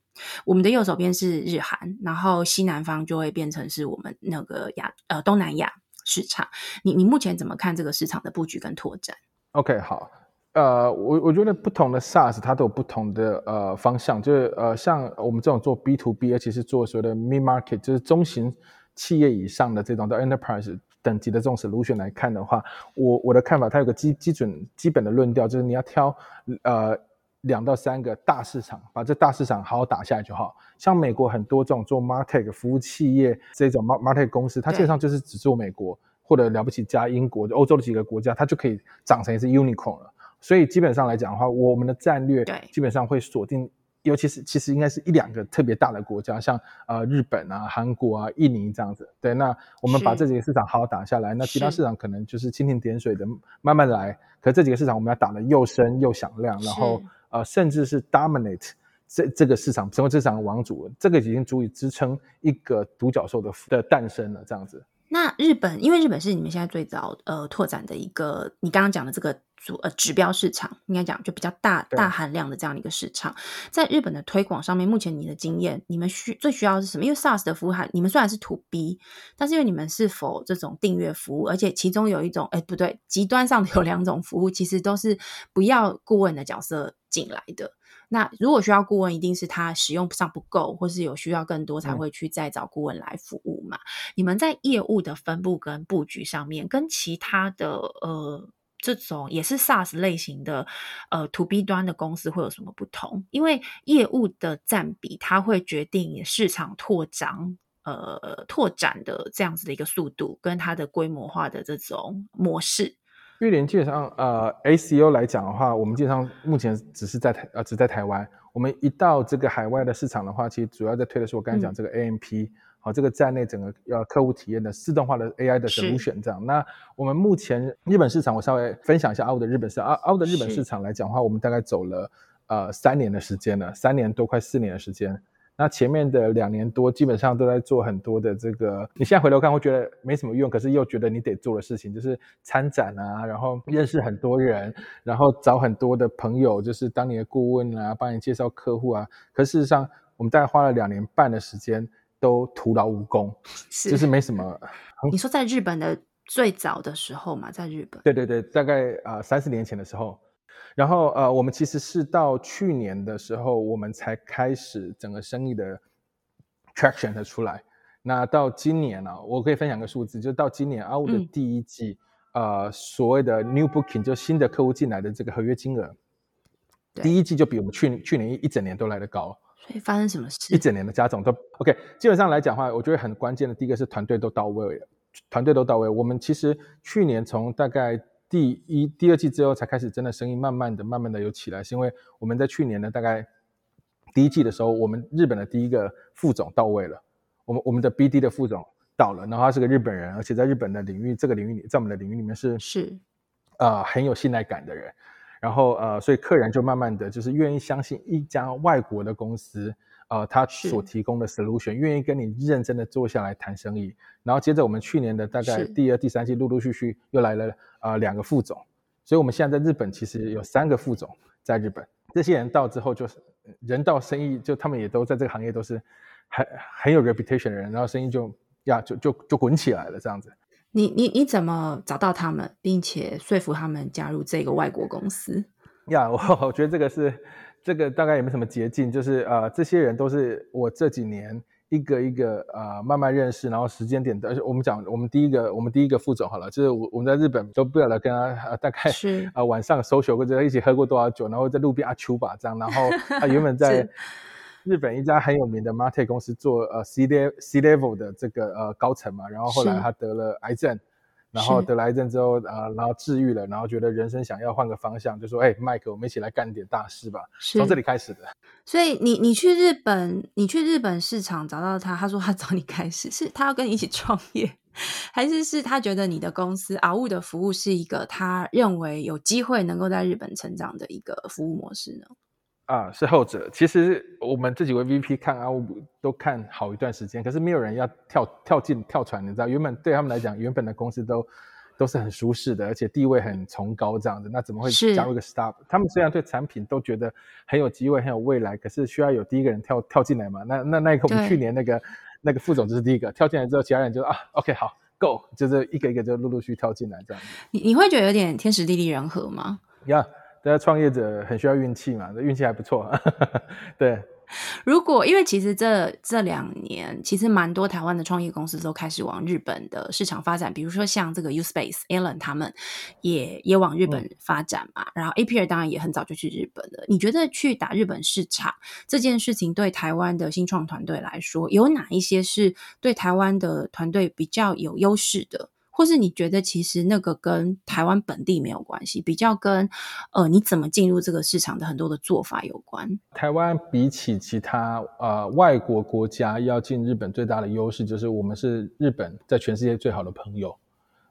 我们的右手边是日韩，然后西南方就会变成是我们那个亚呃东南亚市场。你你目前怎么看这个市场的布局跟拓展？OK，好。呃，我我觉得不同的 SaaS 它都有不同的呃方向，就是呃像我们这种做 B to B，而且是做所谓的 mid market，就是中型企业以上的这种的 enterprise 等级的这种 solution 来看的话，我我的看法，它有个基基准基本的论调，就是你要挑呃两到三个大市场，把这大市场好好打下来就好。像美国很多这种做 market 服务企业这种 market 公司，它基本上就是只做美国或者了不起加英国、欧洲的几个国家，它就可以长成一只 unicorn 了。所以基本上来讲的话，我们的战略基本上会锁定，尤其是其实应该是一两个特别大的国家，像呃日本啊、韩国啊、印尼这样子。对，那我们把这几个市场好好打下来，那其他市场可能就是蜻蜓点水的慢慢来。可这几个市场我们要打得又深又响亮，然后呃甚至是 dominate 这这个市场，成为市场的王主，这个已经足以支撑一个独角兽的的诞生了。这样子。那日本，因为日本是你们现在最早呃拓展的一个，你刚刚讲的这个主呃指标市场，应该讲就比较大大含量的这样的一个市场，在日本的推广上面，目前你的经验，你们需最需要是什么？因为 SaaS 的服务还，你们虽然是 To B，但是因为你们是否这种订阅服务，而且其中有一种，哎不对，极端上的有两种服务，其实都是不要顾问的角色进来的。那如果需要顾问，一定是他使用上不够，或是有需要更多才会去再找顾问来服务嘛？你们在业务的分布跟布局上面，跟其他的呃这种也是 SaaS 类型的呃 To B 端的公司会有什么不同？因为业务的占比，它会决定市场拓展呃拓展的这样子的一个速度，跟它的规模化的这种模式。玉林基本上，呃，ACU 来讲的话，我们基本上目前只是在台，呃，只在台湾。我们一到这个海外的市场的话，其实主要在推的是我刚才讲这个 AMP，好，这个站内整个呃客户体验的自动化的 AI 的 solution 这样。那我们目前日本市场，我稍微分享一下澳的日本市澳澳的日本市场来讲的话，我们大概走了呃三年的时间了，三年多快四年的时间。那前面的两年多，基本上都在做很多的这个，你现在回头看会觉得没什么用，可是又觉得你得做的事情，就是参展啊，然后认识很多人，然后找很多的朋友，就是当你的顾问啊，帮你介绍客户啊。可事实上，我们大概花了两年半的时间，都徒劳无功，是就是没什么。你说在日本的最早的时候嘛，在日本？对对对，大概啊三四年前的时候。然后呃，我们其实是到去年的时候，我们才开始整个生意的 traction 的出来。那到今年呢，我可以分享个数字，就到今年阿五的第一季，呃，所谓的 new booking 就新的客户进来的这个合约金额，第一季就比我们去去年一一整年都来得高。所以发生什么事？一整年的加总都 OK。基本上来讲的话，我觉得很关键的第一个是团队都到位了，团队都到位。我们其实去年从大概第一、第二季之后才开始，真的生意慢慢的、慢慢的有起来，是因为我们在去年的大概第一季的时候，我们日本的第一个副总到位了，我们我们的 BD 的副总到了，然后他是个日本人，而且在日本的领域这个领域里，在我们的领域里面是是呃很有信赖感的人，然后呃，所以客人就慢慢的就是愿意相信一家外国的公司。呃，他所提供的 solution，愿意跟你认真的坐下来谈生意，然后接着我们去年的大概第二、第三季，陆陆续续又来了呃两个副总，所以我们现在在日本其实有三个副总在日本。这些人到之后就是人到生意，就他们也都在这个行业都是很很有 reputation 的人，然后生意就呀就就就滚起来了这样子。你你你怎么找到他们，并且说服他们加入这个外国公司？呀，我我觉得这个是。这个大概也没什么捷径，就是呃，这些人都是我这几年一个一个呃慢慢认识，然后时间点的。而且我们讲，我们第一个，我们第一个副总好了，就是我我们在日本都不晓得跟他大概是啊晚上 social 或者一起喝过多少酒，然后在路边阿丘吧这样。然后 *laughs* 他原本在日本一家很有名的 Marte 公司做呃 C level C level 的这个呃高层嘛，然后后来他得了癌症。然后得癌症之后啊，然后治愈了，然后觉得人生想要换个方向，就说：“哎，麦克，我们一起来干点大事吧。”从这里开始的。*laughs* 所以你你去日本，你去日本市场找到他，他说他找你开始，是他要跟你一起创业，还是是他觉得你的公司阿物的服务是一个他认为有机会能够在日本成长的一个服务模式呢？啊，是后者。其实我们这几位 VP 看阿五都看好一段时间，可是没有人要跳跳进跳船，你知道？原本对他们来讲，原本的公司都都是很舒适的，而且地位很崇高这样子，那怎么会加入一个 startup？他们虽然对产品都觉得很有机会、很有未来，可是需要有第一个人跳跳进来嘛？那那那一刻，我们去年那个那个副总就是第一个跳进来之后，其他人就啊，OK，好，Go，就是一个一个就陆陆续跳进来这样。你你会觉得有点天时地利人和吗？呀。那创业者很需要运气嘛，运气还不错。*laughs* 对，如果因为其实这这两年，其实蛮多台湾的创业公司都开始往日本的市场发展，比如说像这个 U Space Alan 他们也也往日本发展嘛。然后 A P R 当然也很早就去日本了。你觉得去打日本市场这件事情，对台湾的新创团队来说，有哪一些是对台湾的团队比较有优势的？或是你觉得其实那个跟台湾本地没有关系，比较跟呃你怎么进入这个市场的很多的做法有关。台湾比起其他呃外国国家要进日本最大的优势就是我们是日本在全世界最好的朋友，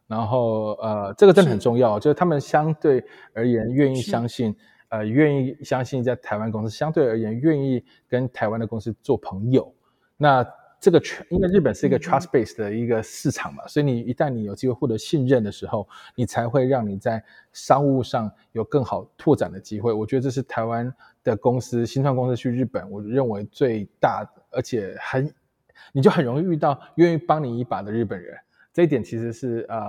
然后呃这个真的很重要，就是他们相对而言愿意相信呃愿意相信在台湾公司相对而言愿意跟台湾的公司做朋友，那。这个全，因为日本是一个 trust base 的一个市场嘛，所以你一旦你有机会获得信任的时候，你才会让你在商务上有更好拓展的机会。我觉得这是台湾的公司新创公司去日本，我认为最大而且很，你就很容易遇到愿意帮你一把的日本人。这一点其实是呃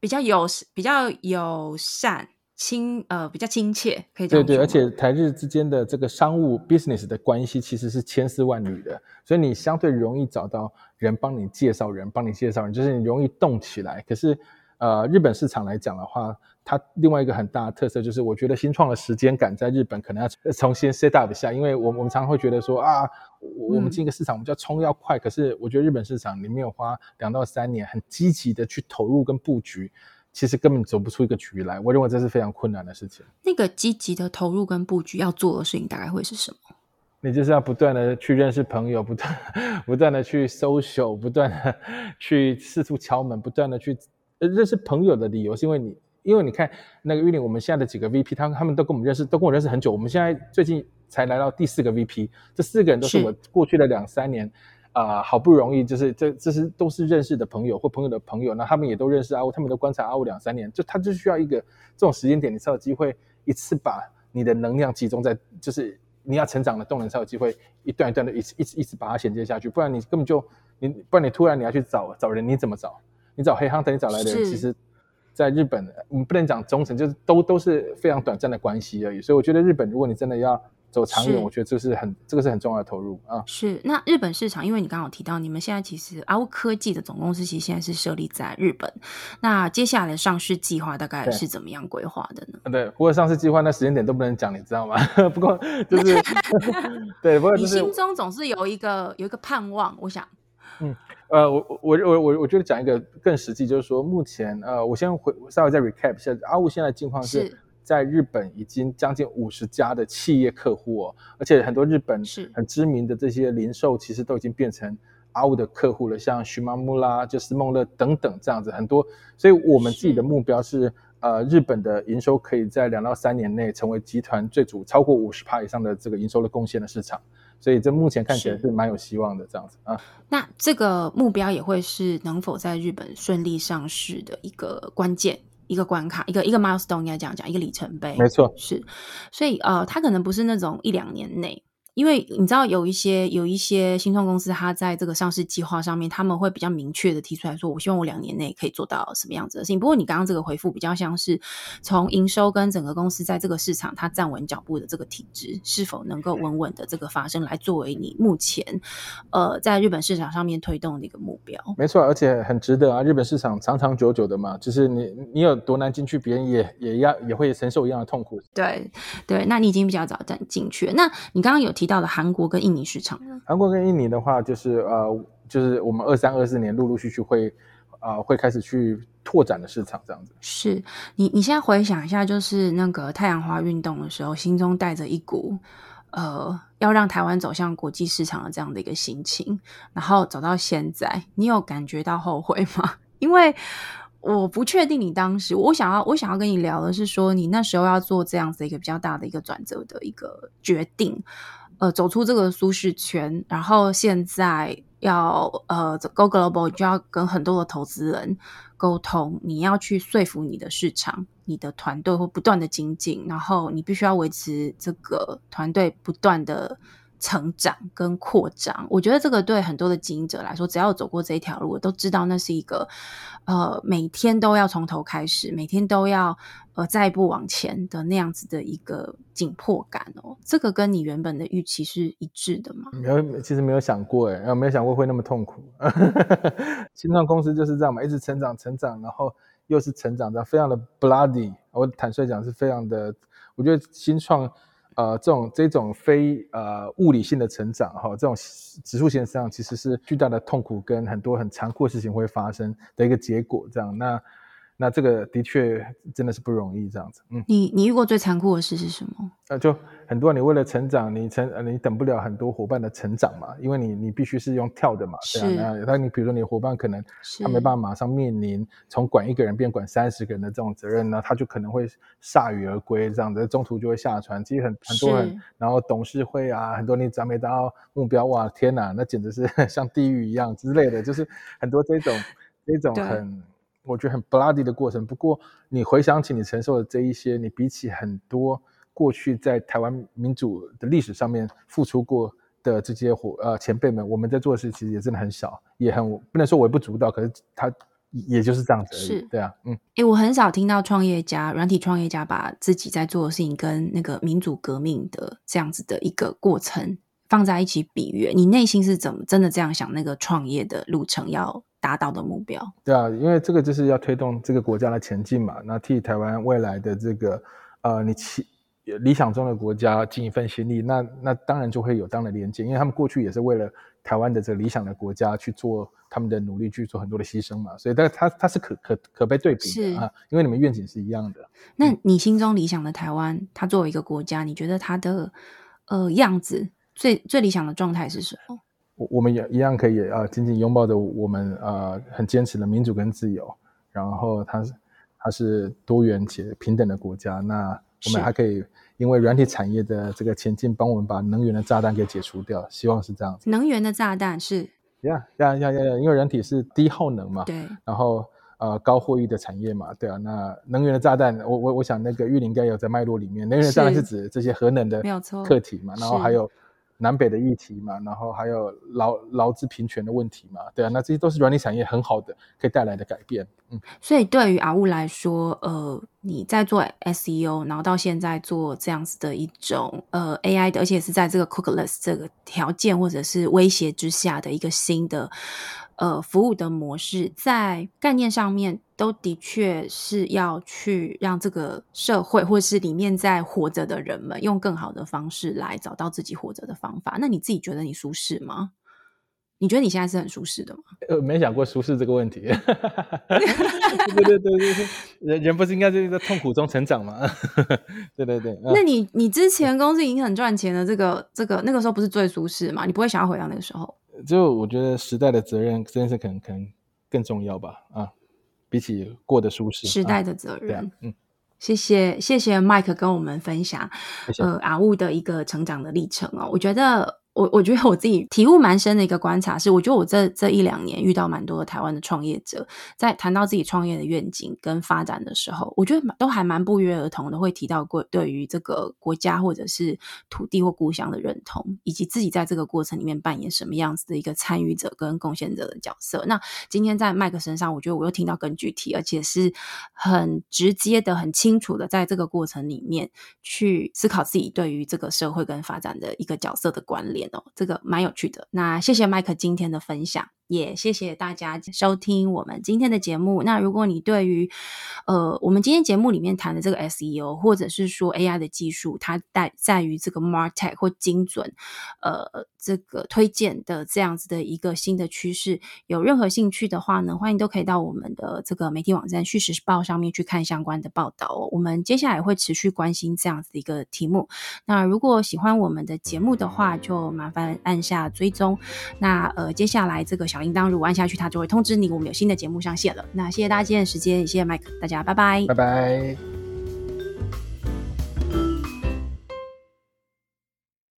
比较友比较友善。亲，呃，比较亲切，可以这样对对，而且台日之间的这个商务 business 的关系其实是千丝万缕的，所以你相对容易找到人帮你介绍人，帮你介绍人，就是你容易动起来。可是，呃，日本市场来讲的话，它另外一个很大的特色就是，我觉得新创的时间感在日本可能要重新 set up 一下，因为我我们常常会觉得说啊，我们进一个市场，我们就要冲要快，可是我觉得日本市场你没有花两到三年很积极的去投入跟布局。其实根本走不出一个局来，我认为这是非常困难的事情。那个积极的投入跟布局要做的事情，大概会是什么？你就是要不断的去认识朋友，不断不断的去 social，不断的去四处敲门，不断的去认识朋友的理由，是因为你因为你看那个玉林，我们现在的几个 VP，他他们都跟我们认识，都跟我认识很久。我们现在最近才来到第四个 VP，这四个人都是我过去的两三年啊，好不容易就是这这是都是认识的朋友或朋友的朋友，那他们也都认识阿五，他们都观察阿五两三年，就他就需要一个这种时间点，你才有机会一次把你的能量集中在，就是你要成长的动能才有机会一段一段的一次一次一次把它衔接下去，不然你根本就你不然你突然你要去找找人，你怎么找？你找黑亨等你找来的人，其实。在日本，我们不能讲忠诚，就是都都是非常短暂的关系而已。所以我觉得日本，如果你真的要走长远，我觉得这是很这个是很重要的投入啊。是那日本市场，因为你刚刚有提到，你们现在其实阿乌科技的总公司其实现在是设立在日本。那接下来的上市计划大概是怎么样规划的呢？对，不过上市计划那时间点都不能讲，你知道吗？*laughs* 不过就是 *laughs* 对，不过你心中总是有一个有一个盼望，我想，嗯。呃，我我我我我觉得讲一个更实际，就是说目前呃，我先回稍微再 recap 一下，阿雾现在境况是在日本已经将近五十家的企业客户哦，而且很多日本是很知名的这些零售其实都已经变成阿雾的客户了，像徐妈木啦、就是梦乐等等这样子很多，所以我们自己的目标是呃，日本的营收可以在两到三年内成为集团最主超过五十趴以上的这个营收的贡献的市场。所以这目前看起来是蛮有希望的，这样子啊。那这个目标也会是能否在日本顺利上市的一个关键、一个关卡、一个一个 milestone，应该这样讲，一个里程碑。没错，是。所以呃，它可能不是那种一两年内。因为你知道有一些有一些新创公司，它在这个上市计划上面，他们会比较明确的提出来说，我希望我两年内可以做到什么样子的事情。不过你刚刚这个回复比较像是从营收跟整个公司在这个市场它站稳脚步的这个体制是否能够稳稳的这个发生，来作为你目前呃在日本市场上面推动的一个目标。没错，而且很值得啊！日本市场长长久久的嘛，就是你你有多难进去，别人也也要也会承受一样的痛苦。对对，那你已经比较早站进去了。那你刚刚有提。提到的韩国跟印尼市场，韩国跟印尼的话，就是呃，就是我们二三二四年陆陆续续会啊，会开始去拓展的市场，这样子。是你你现在回想一下，就是那个太阳花运动的时候，心中带着一股呃，要让台湾走向国际市场的这样的一个心情，然后走到现在，你有感觉到后悔吗？*laughs* 因为我不确定你当时，我想要我想要跟你聊的是说，你那时候要做这样子一个比较大的一个转折的一个决定。呃，走出这个舒适圈，然后现在要呃，Go Global 就要跟很多的投资人沟通，你要去说服你的市场，你的团队会不断的精进，然后你必须要维持这个团队不断的。成长跟扩张，我觉得这个对很多的经营者来说，只要走过这一条路，都知道那是一个呃每天都要从头开始，每天都要呃再一步往前的那样子的一个紧迫感哦。这个跟你原本的预期是一致的吗？没有，其实没有想过哎，没有想过会那么痛苦。*laughs* 新创公司就是这样嘛，一直成长成长，然后又是成长的，非常的 bloody。我坦率讲是非常的，我觉得新创。呃，这种这种非呃物理性的成长哈，这种指数型上其实是巨大的痛苦跟很多很残酷的事情会发生的一个结果，这样那。那这个的确真的是不容易，这样子。嗯，你你遇过最残酷的事是什么？呃，就很多，你为了成长，你成呃你等不了很多伙伴的成长嘛，因为你你必须是用跳的嘛。是。那那你比如说你伙伴可能他没办法马上面临从管一个人变管三十个人的这种责任呢，他就可能会铩羽而归，这样子中途就会下船。其实很很多人，然后董事会啊，很多你只要没达到目标，哇，天哪，那简直是 *laughs* 像地狱一样之类的，就是很多这种这种很。我觉得很 bloody 的过程。不过，你回想起你承受的这一些，你比起很多过去在台湾民主的历史上面付出过的这些伙呃前辈们，我们在做的事其实也真的很少，也很不能说微不足道，可是他也就是这样子而已。对啊，嗯。哎，我很少听到创业家、软体创业家把自己在做的事情跟那个民主革命的这样子的一个过程放在一起比喻。你内心是怎么真的这样想？那个创业的路程要？达到的目标，对啊，因为这个就是要推动这个国家的前进嘛。那替台湾未来的这个呃，你期理想中的国家尽一份心力，那那当然就会有当的连接，因为他们过去也是为了台湾的这个理想的国家去做他们的努力，去做很多的牺牲嘛。所以，但他他是可可可被对比的啊，因为你们愿景是一样的。那你心中理想的台湾，它作为一个国家，你觉得它的呃样子最最理想的状态是什么？我们也一样可以啊，紧紧拥抱着我们啊，很坚持的民主跟自由。然后他它是多元且平等的国家。那我们还可以因为软体产业的这个前进，帮我们把能源的炸弹给解除掉。希望是这样子。能源的炸弹是呀呀呀呀呀！因为软体是低耗能嘛，对，然后呃高获益的产业嘛，对啊。那能源的炸弹，我我我想那个玉林应该有在脉络里面，能源的炸弹是是指这些核能的没有错课题嘛，然后还有南北的议题嘛，然后还有劳劳资平权的问题嘛，对啊。那这些都是软体产业很好的可以带来的改变，嗯。所以对于阿雾来说，呃，你在做 SEO，然后到现在做这样子的一种呃 AI 的，而且是在这个 cookless 这个条件或者是威胁之下的一个新的呃服务的模式，在概念上面都的确是要去让这个社会或是里面在活着的人们用更好的方式来找到自己活着的方法。那你自己觉得你舒适吗？你觉得你现在是很舒适的吗？*laughs* 呃，没想过舒适这个问题。对 *laughs* 对对对对，人人不是应该在痛苦中成长吗？*laughs* 对对对。嗯那你你之前公司已经很赚钱了，这个这个那个时候不是最舒适嘛？你不会想要回到那个时候？就我觉得时代的责任这件事可能可能更重要吧。啊，比起过得舒适，时代啊的责任。，嗯，谢谢谢谢 Mike 跟我们分享谢谢。呃阿雾的一个成长的历程哦。我觉得我我觉得我自己体悟蛮深的一个观察是，我觉得我这这一两年遇到蛮多的台湾的创业者，在谈到自己创业的愿景跟发展的时候，我觉得都还蛮不约而同的会提到过对于这个国家或者是土地或故乡的认同，以及自己在这个过程里面扮演什么样子的一个参与者跟贡献者的角色。那今天在麦克身上，我觉得我又听到更具体，而且是很直接的、很清楚的，在这个过程里面去思考自己对于这个社会跟发展的一个角色的关联哦，这个蛮有趣的。那谢谢麦克今天的分享。也谢谢大家收听我们今天的节目。那如果你对于呃我们今天节目里面谈的这个 SEO，或者是说 AI 的技术，它在在于这个 MarTech 或精准呃这个推荐的这样子的一个新的趋势，有任何兴趣的话呢，欢迎都可以到我们的这个媒体网站《叙事报》上面去看相关的报道哦。我们接下来会持续关心这样子的一个题目。那如果喜欢我们的节目的话，就麻烦按下追踪。那呃，接下来这个小铃铛如果按下去，它就会通知你我们有新的节目上线了。那谢谢大家今天的时间，也谢谢麦克，大家拜拜拜拜。